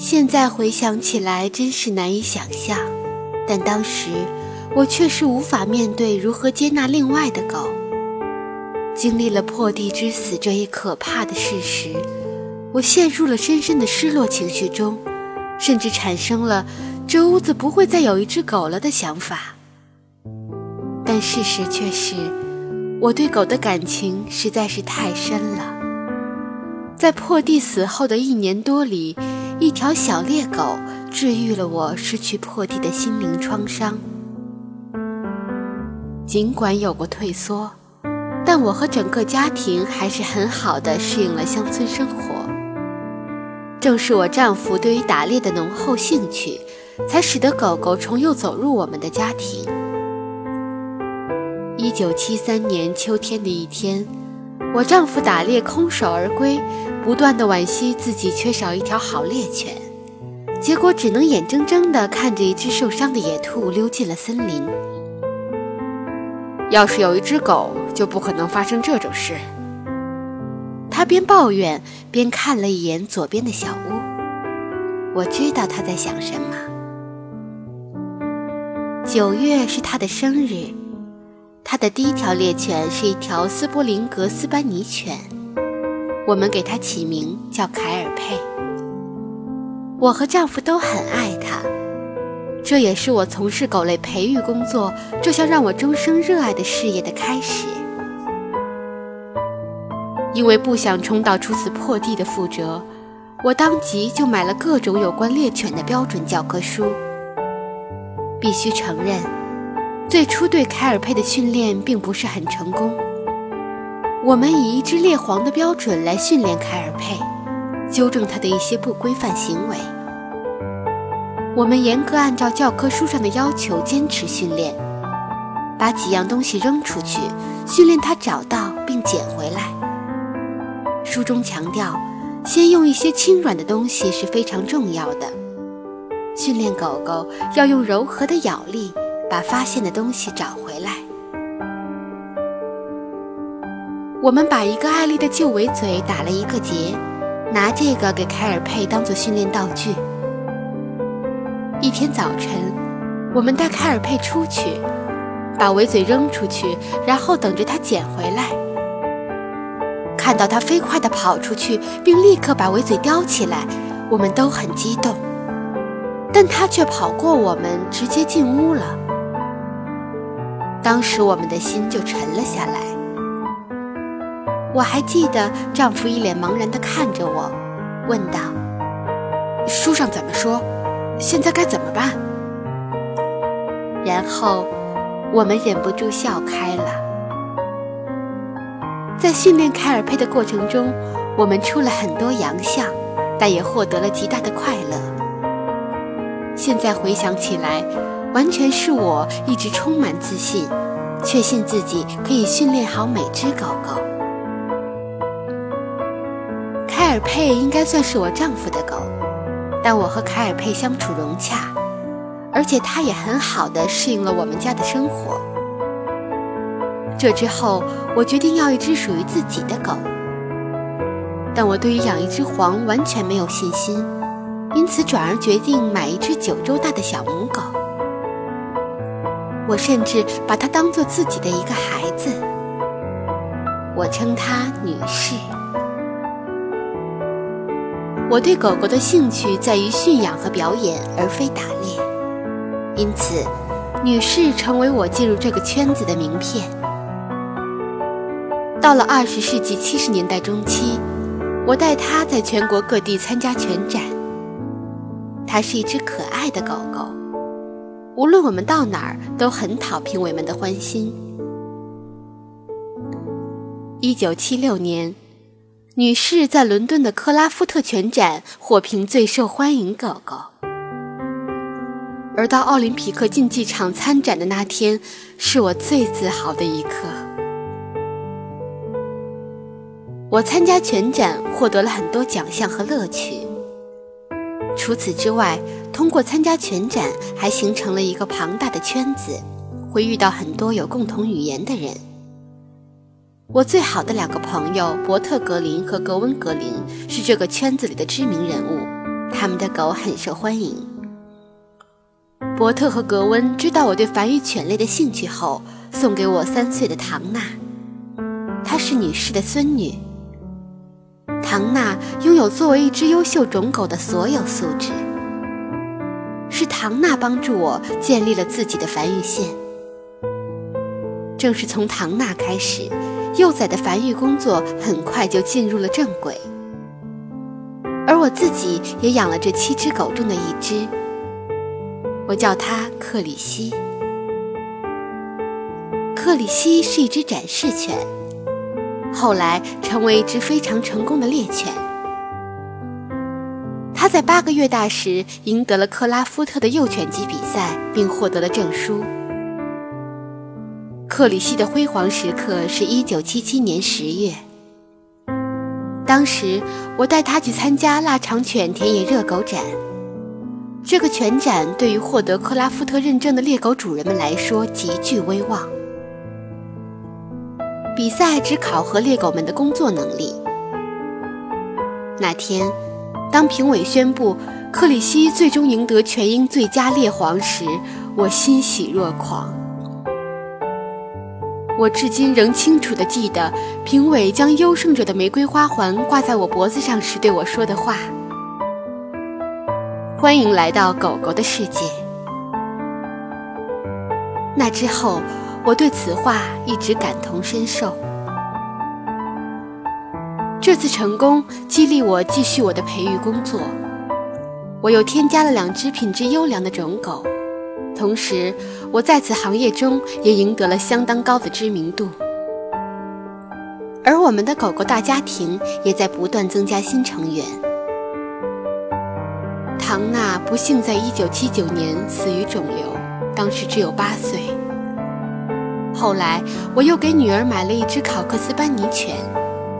现在回想起来，真是难以想象。但当时我确实无法面对如何接纳另外的狗。经历了破地之死这一可怕的事实，我陷入了深深的失落情绪中，甚至产生了这屋子不会再有一只狗了的想法。但事实却是，我对狗的感情实在是太深了。在破地死后的一年多里，一条小猎狗治愈了我失去破地的心灵创伤。尽管有过退缩，但我和整个家庭还是很好的适应了乡村生活。正是我丈夫对于打猎的浓厚兴趣，才使得狗狗重又走入我们的家庭。一九七三年秋天的一天，我丈夫打猎空手而归，不断的惋惜自己缺少一条好猎犬，结果只能眼睁睁地看着一只受伤的野兔溜进了森林。要是有一只狗，就不可能发生这种事。他边抱怨边看了一眼左边的小屋，我知道他在想什么。九月是他的生日。他的第一条猎犬是一条斯波林格斯班尼犬，我们给它起名叫凯尔佩。我和丈夫都很爱它，这也是我从事狗类培育工作这项让我终生热爱的事业的开始。因为不想重蹈如此破地的覆辙，我当即就买了各种有关猎犬的标准教科书。必须承认。最初对凯尔佩的训练并不是很成功。我们以一只猎黄的标准来训练凯尔佩，纠正他的一些不规范行为。我们严格按照教科书上的要求坚持训练，把几样东西扔出去，训练他找到并捡回来。书中强调，先用一些轻软的东西是非常重要的。训练狗狗要用柔和的咬力。把发现的东西找回来。我们把一个爱丽的旧围嘴打了一个结，拿这个给凯尔佩当做训练道具。一天早晨，我们带凯尔佩出去，把围嘴扔出去，然后等着他捡回来。看到他飞快地跑出去，并立刻把围嘴叼起来，我们都很激动。但他却跑过我们，直接进屋了。当时我们的心就沉了下来。我还记得丈夫一脸茫然地看着我，问道：“书上怎么说？现在该怎么办？”然后我们忍不住笑开了。在训练凯尔佩的过程中，我们出了很多洋相，但也获得了极大的快乐。现在回想起来。完全是我一直充满自信，确信自己可以训练好每只狗狗。尔佩应该算是我丈夫的狗，但我和凯尔佩相处融洽，而且它也很好的适应了我们家的生活。这之后，我决定要一只属于自己的狗，但我对于养一只黄完全没有信心，因此转而决定买一只九周大的小母狗。我甚至把它当做自己的一个孩子，我称她女士。我对狗狗的兴趣在于驯养和表演，而非打猎，因此，女士成为我进入这个圈子的名片。到了二十世纪七十年代中期，我带它在全国各地参加犬展。它是一只可爱的狗狗。无论我们到哪儿，都很讨评委们的欢心。一九七六年，女士在伦敦的克拉夫特犬展获评最受欢迎狗狗。而到奥林匹克竞技场参展的那天，是我最自豪的一刻。我参加犬展，获得了很多奖项和乐趣。除此之外，通过参加全展，还形成了一个庞大的圈子，会遇到很多有共同语言的人。我最好的两个朋友伯特·格林和格温·格林是这个圈子里的知名人物，他们的狗很受欢迎。伯特和格温知道我对繁育犬类的兴趣后，送给我三岁的唐娜，她是女士的孙女。唐娜拥有作为一只优秀种狗的所有素质，是唐娜帮助我建立了自己的繁育线。正是从唐娜开始，幼崽的繁育工作很快就进入了正轨，而我自己也养了这七只狗中的一只。我叫它克里希。克里希是一只展示犬，后来成为一只非常成功的猎犬。它在八个月大时赢得了克拉夫特的幼犬级比赛，并获得了证书。克里希的辉煌时刻是一九七七年十月，当时我带他去参加腊肠犬田野热狗展。这个犬展对于获得克拉夫特认证的猎狗主人们来说极具威望。比赛只考核猎狗们的工作能力。那天，当评委宣布克里希最终赢得全英最佳猎黄时，我欣喜若狂。我至今仍清楚地记得评委将优胜者的玫瑰花环挂在我脖子上时对我说的话。欢迎来到狗狗的世界。那之后，我对此话一直感同身受。这次成功激励我继续我的培育工作。我又添加了两只品质优良的种狗，同时我在此行业中也赢得了相当高的知名度。而我们的狗狗大家庭也在不断增加新成员。唐娜不幸在1979年死于肿瘤，当时只有八岁。后来，我又给女儿买了一只考克斯班尼犬，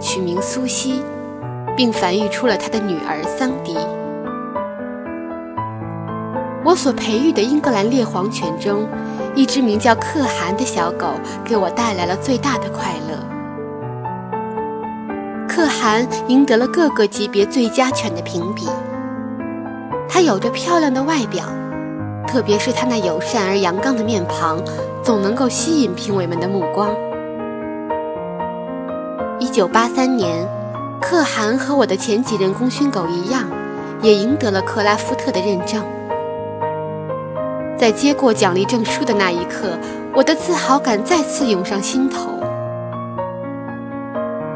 取名苏西，并繁育出了她的女儿桑迪。所培育的英格兰猎黄犬中，一只名叫可汗的小狗给我带来了最大的快乐。可汗赢得了各个级别最佳犬的评比。它有着漂亮的外表，特别是它那友善而阳刚的面庞，总能够吸引评委们的目光。一九八三年，可汗和我的前几任功勋狗一样，也赢得了克拉夫特的认证。在接过奖励证书的那一刻，我的自豪感再次涌上心头。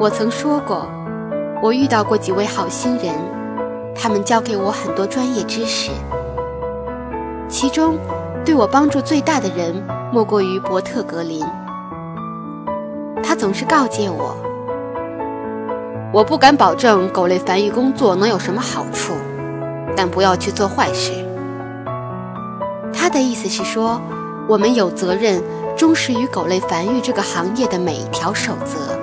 我曾说过，我遇到过几位好心人。他们教给我很多专业知识，其中对我帮助最大的人莫过于伯特·格林。他总是告诫我：“我不敢保证狗类繁育工作能有什么好处，但不要去做坏事。”的意思是说，我们有责任忠实于狗类繁育这个行业的每一条守则。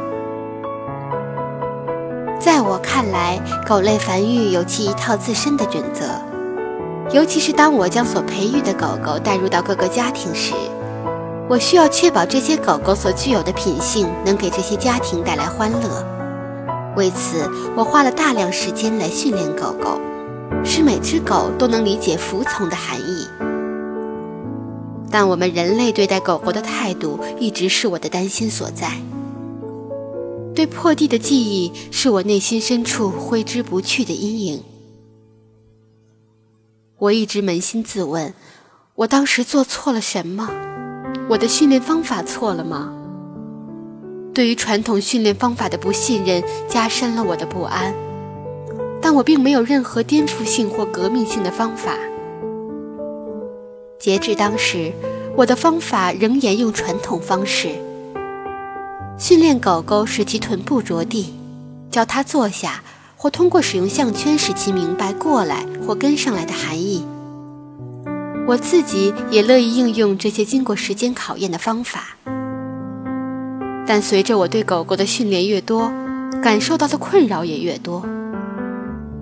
在我看来，狗类繁育有其一套自身的准则，尤其是当我将所培育的狗狗带入到各个家庭时，我需要确保这些狗狗所具有的品性能给这些家庭带来欢乐。为此，我花了大量时间来训练狗狗，使每只狗都能理解服从的含义。但我们人类对待狗狗的态度，一直是我的担心所在。对破地的记忆是我内心深处挥之不去的阴影。我一直扪心自问：我当时做错了什么？我的训练方法错了吗？对于传统训练方法的不信任加深了我的不安。但我并没有任何颠覆性或革命性的方法。截至当时，我的方法仍沿用传统方式。训练狗狗使其臀部着地，教它坐下，或通过使用项圈使其明白“过来”或“跟上来”的含义。我自己也乐意应用这些经过时间考验的方法。但随着我对狗狗的训练越多，感受到的困扰也越多，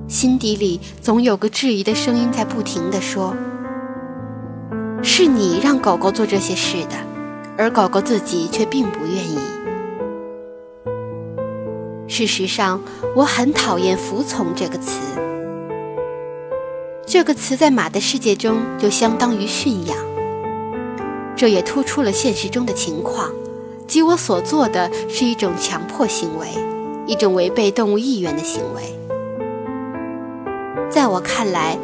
心底里总有个质疑的声音在不停地说：“是你让狗狗做这些事的，而狗狗自己却并不愿意。”事实上，我很讨厌“服从”这个词。这个词在马的世界中就相当于驯养。这也突出了现实中的情况，即我所做的是一种强迫行为，一种违背动物意愿的行为。在我看来，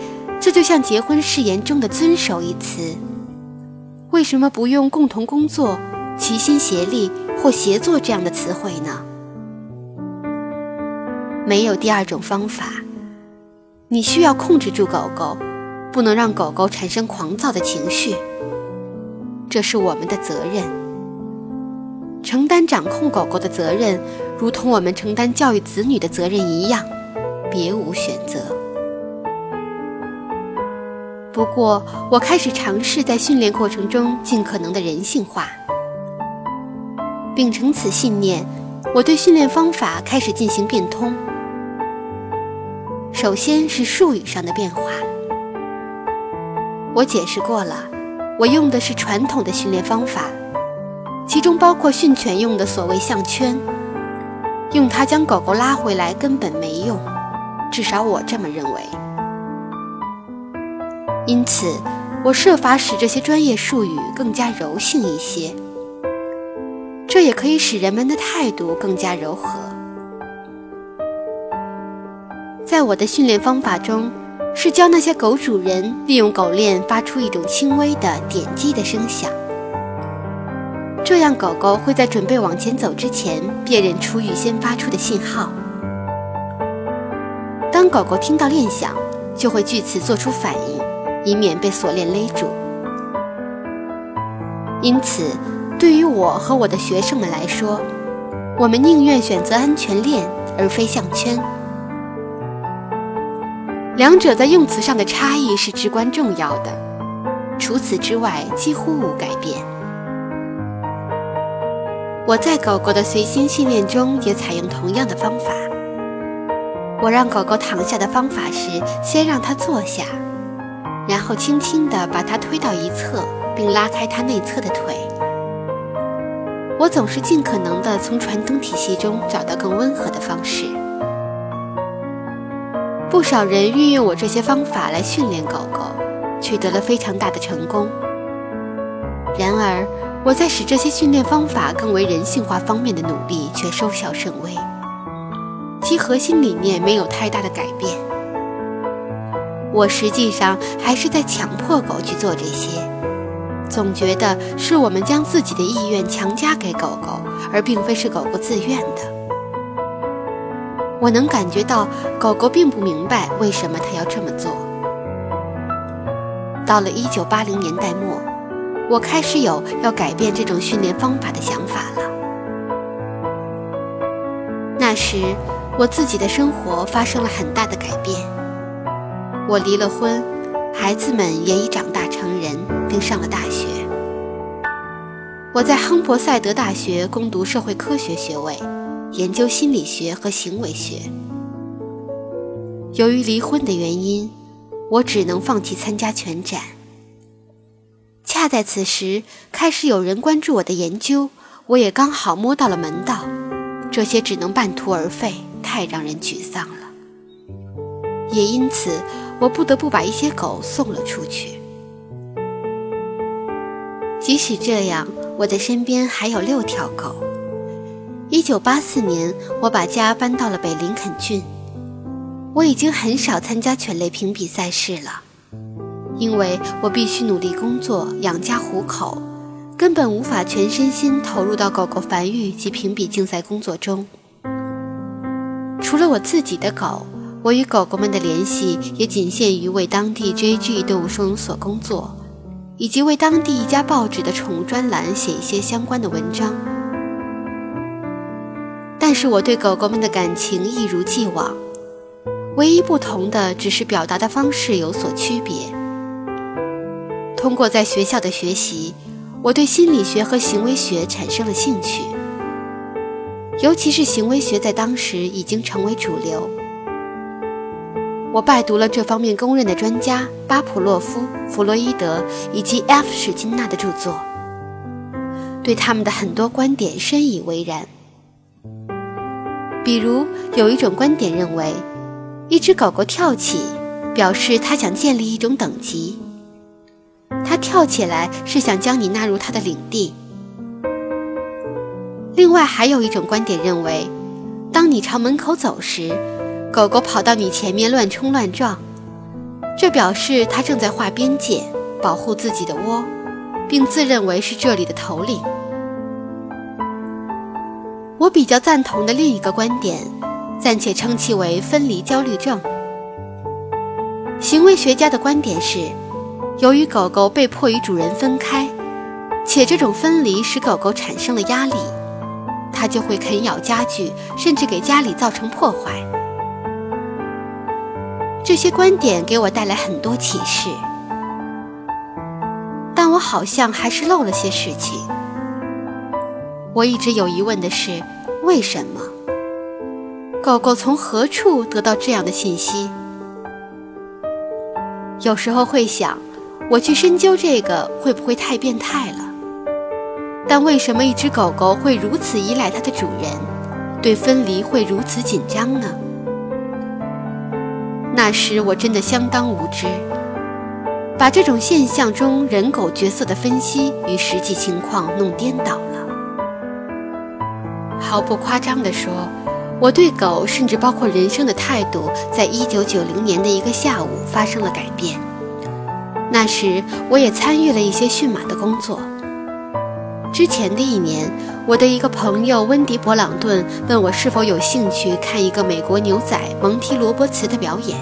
这就像结婚誓言中的“遵守”一词。为什么不用“共同工作”“齐心协力”或“协作”这样的词汇呢？没有第二种方法。你需要控制住狗狗，不能让狗狗产生狂躁的情绪。这是我们的责任。承担掌控狗狗的责任，如同我们承担教育子女的责任一样，别无选择。不过，我开始尝试在训练过程中尽可能的人性化。秉承此信念，我对训练方法开始进行变通。首先是术语上的变化。我解释过了，我用的是传统的训练方法，其中包括训犬用的所谓项圈，用它将狗狗拉回来根本没用，至少我这么认为。因此，我设法使这些专业术语更加柔性一些，这也可以使人们的态度更加柔和。在我的训练方法中，是教那些狗主人利用狗链发出一种轻微的点击的声响，这样狗狗会在准备往前走之前辨认出预先发出的信号。当狗狗听到链响，就会据此做出反应，以免被锁链勒住。因此，对于我和我的学生们来说，我们宁愿选择安全链而非项圈。两者在用词上的差异是至关重要的，除此之外几乎无改变。我在狗狗的随心训练中也采用同样的方法。我让狗狗躺下的方法是先让它坐下，然后轻轻地把它推到一侧，并拉开它内侧的腿。我总是尽可能地从传统体系中找到更温和的方式。不少人运用我这些方法来训练狗狗，取得了非常大的成功。然而，我在使这些训练方法更为人性化方面的努力却收效甚微，其核心理念没有太大的改变。我实际上还是在强迫狗去做这些，总觉得是我们将自己的意愿强加给狗狗，而并非是狗狗自愿的。我能感觉到狗狗并不明白为什么它要这么做。到了一九八零年代末，我开始有要改变这种训练方法的想法了。那时，我自己的生活发生了很大的改变。我离了婚，孩子们也已长大成人，并上了大学。我在亨伯塞德大学攻读社会科学学位。研究心理学和行为学。由于离婚的原因，我只能放弃参加全展。恰在此时，开始有人关注我的研究，我也刚好摸到了门道。这些只能半途而废，太让人沮丧了。也因此，我不得不把一些狗送了出去。即使这样，我的身边还有六条狗。一九八四年，我把家搬到了北林肯郡。我已经很少参加犬类评比赛事了，因为我必须努力工作养家糊口，根本无法全身心投入到狗狗繁育及评比竞赛工作中。除了我自己的狗，我与狗狗们的联系也仅限于为当地 J.G. 动物收容所工作，以及为当地一家报纸的宠物专栏写一些相关的文章。但是我对狗狗们的感情一如既往，唯一不同的只是表达的方式有所区别。通过在学校的学习，我对心理学和行为学产生了兴趣，尤其是行为学在当时已经成为主流。我拜读了这方面公认的专家巴甫洛夫、弗洛伊德以及 F 史金纳的著作，对他们的很多观点深以为然。比如，有一种观点认为，一只狗狗跳起，表示它想建立一种等级。它跳起来是想将你纳入它的领地。另外还有一种观点认为，当你朝门口走时，狗狗跑到你前面乱冲乱撞，这表示它正在划边界，保护自己的窝，并自认为是这里的头领。我比较赞同的另一个观点，暂且称其为分离焦虑症。行为学家的观点是，由于狗狗被迫与主人分开，且这种分离使狗狗产生了压力。它就会啃咬家具，甚至给家里造成破坏。这些观点给我带来很多启示，但我好像还是漏了些事情。我一直有疑问的是，为什么狗狗从何处得到这样的信息？有时候会想，我去深究这个会不会太变态了？但为什么一只狗狗会如此依赖它的主人，对分离会如此紧张呢？那时我真的相当无知，把这种现象中人狗角色的分析与实际情况弄颠倒了。毫不夸张地说，我对狗，甚至包括人生的态度，在一九九零年的一个下午发生了改变。那时我也参与了一些驯马的工作。之前的一年，我的一个朋友温迪·勃朗顿问我是否有兴趣看一个美国牛仔蒙提·罗伯茨的表演。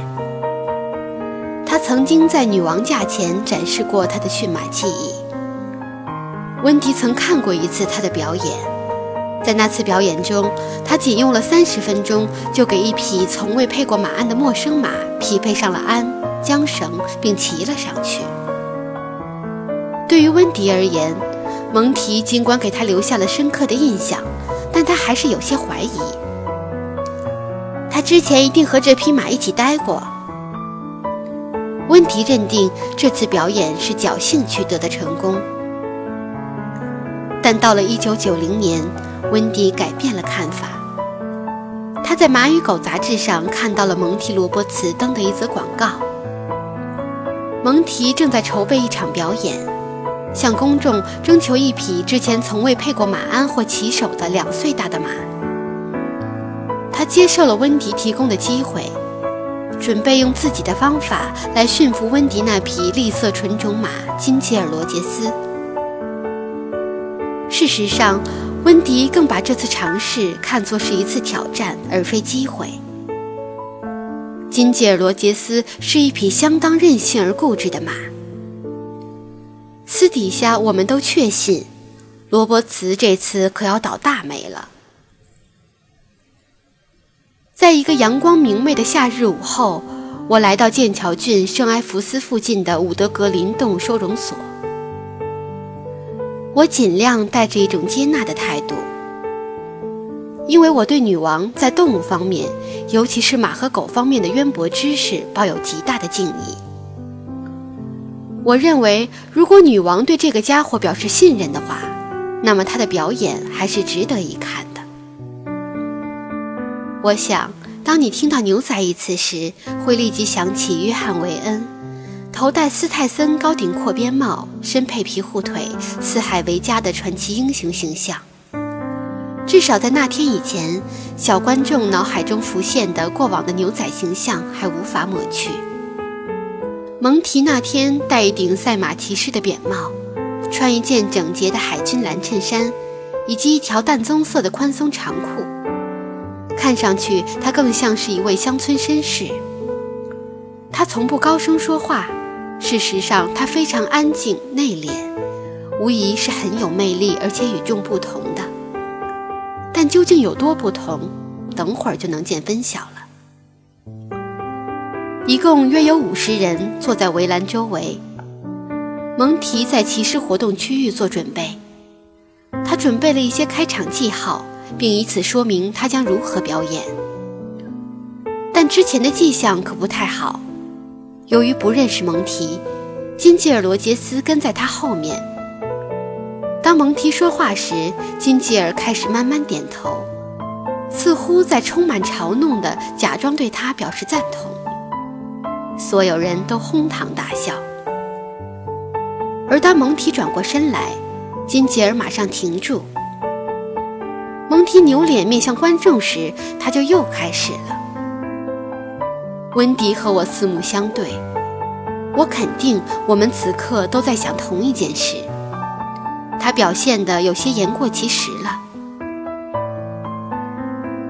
他曾经在女王驾前展示过他的驯马技艺。温迪曾看过一次他的表演，在那次表演中，他仅用了三十分钟就给一匹从未配过马鞍的陌生马匹配上了鞍、缰绳，并骑了上去。对于温迪而言，蒙提尽管给他留下了深刻的印象，但他还是有些怀疑。他之前一定和这匹马一起待过。温迪认定这次表演是侥幸取得的成功，但到了1990年，温迪改变了看法。他在《马与狗》杂志上看到了蒙提·罗伯茨登的一则广告。蒙提正在筹备一场表演。向公众征求一匹之前从未配过马鞍或骑手的两岁大的马。他接受了温迪提供的机会，准备用自己的方法来驯服温迪那匹栗色纯种马金吉尔罗杰斯。事实上，温迪更把这次尝试看作是一次挑战，而非机会。金吉尔罗杰斯是一匹相当任性而固执的马。私底下，我们都确信，罗伯茨这次可要倒大霉了。在一个阳光明媚的夏日午后，我来到剑桥郡圣埃弗斯附近的伍德格林动物收容所。我尽量带着一种接纳的态度，因为我对女王在动物方面，尤其是马和狗方面的渊博知识抱有极大的敬意。我认为，如果女王对这个家伙表示信任的话，那么他的表演还是值得一看的。我想，当你听到“牛仔”一词时，会立即想起约翰·韦恩，头戴斯泰森高顶阔边帽，身配皮护腿，四海为家的传奇英雄形象。至少在那天以前，小观众脑海中浮现的过往的牛仔形象还无法抹去。蒙提那天戴一顶赛马骑士的扁帽，穿一件整洁的海军蓝衬衫，以及一条淡棕色的宽松长裤。看上去，他更像是一位乡村绅士。他从不高声说话，事实上，他非常安静内敛，无疑是很有魅力而且与众不同的。但究竟有多不同，等会儿就能见分晓了。一共约有五十人坐在围栏周围。蒙提在骑士活动区域做准备，他准备了一些开场记号，并以此说明他将如何表演。但之前的迹象可不太好。由于不认识蒙提，金吉尔罗杰斯跟在他后面。当蒙提说话时，金吉尔开始慢慢点头，似乎在充满嘲弄地假装对他表示赞同。所有人都哄堂大笑。而当蒙提转过身来，金吉尔马上停住。蒙提扭脸面向观众时，他就又开始了。温迪和我四目相对，我肯定我们此刻都在想同一件事。他表现得有些言过其实了。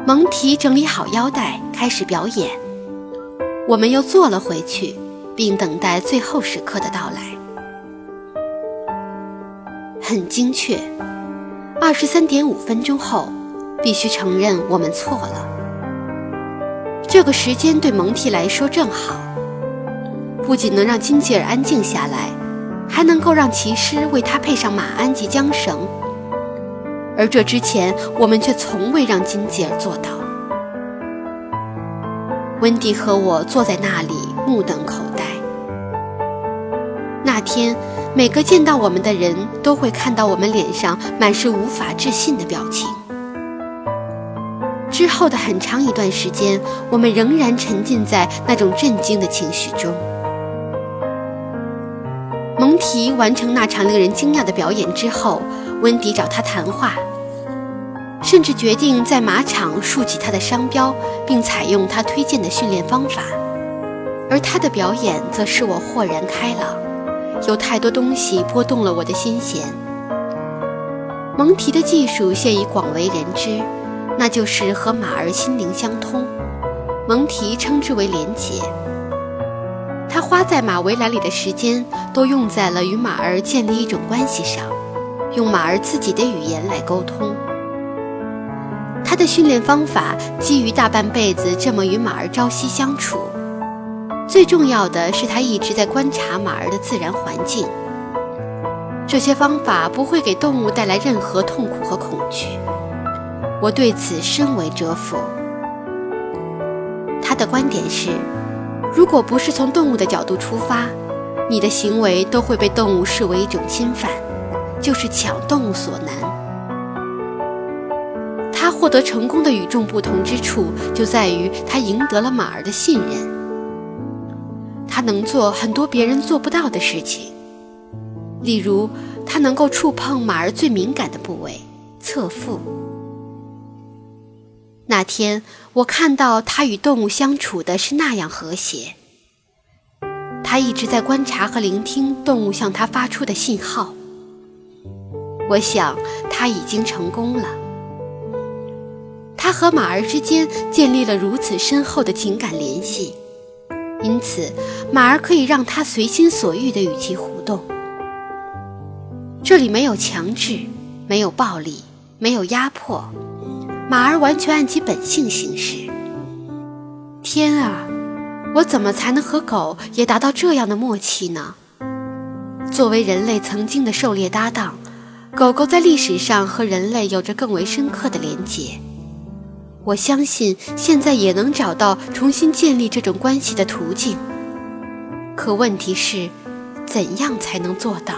蒙提整理好腰带，开始表演。我们又坐了回去，并等待最后时刻的到来。很精确。二十三点五分钟后，必须承认我们错了。这个时间对蒙蒂来说正好，不仅能让金吉尔安静下来，还能够让骑师为他配上马鞍及缰绳。而这之前，我们却从未让金吉尔做到。温迪和我坐在那里，目瞪口呆。那天。每个见到我们的人都会看到我们脸上满是无法置信的表情。之后的很长一段时间，我们仍然沉浸在那种震惊的情绪中。蒙提完成那场令人惊讶的表演之后，温迪找他谈话，甚至决定在马场竖起他的商标，并采用他推荐的训练方法。而他的表演则使我豁然开朗。有太多东西拨动了我的心弦。蒙提的技术现已广为人知，那就是和马儿心灵相通。蒙提称之为连结。他花在马围栏里的时间都用在了与马儿建立一种关系上，用马儿自己的语言来沟通。他的训练方法基于大半辈子这么与马儿朝夕相处。最重要的是，他一直在观察马儿的自然环境。这些方法不会给动物带来任何痛苦和恐惧，我对此深为折服。他的观点是：如果不是从动物的角度出发，你的行为都会被动物视为一种侵犯，就是抢动物所难。他获得成功的与众不同之处，就在于他赢得了马儿的信任。他能做很多别人做不到的事情，例如，他能够触碰马儿最敏感的部位——侧腹。那天，我看到他与动物相处的是那样和谐。他一直在观察和聆听动物向他发出的信号。我想，他已经成功了。他和马儿之间建立了如此深厚的情感联系。因此，马儿可以让他随心所欲地与其互动。这里没有强制，没有暴力，没有压迫，马儿完全按其本性行事。天啊，我怎么才能和狗也达到这样的默契呢？作为人类曾经的狩猎搭档，狗狗在历史上和人类有着更为深刻的连结。我相信现在也能找到重新建立这种关系的途径，可问题是，怎样才能做到？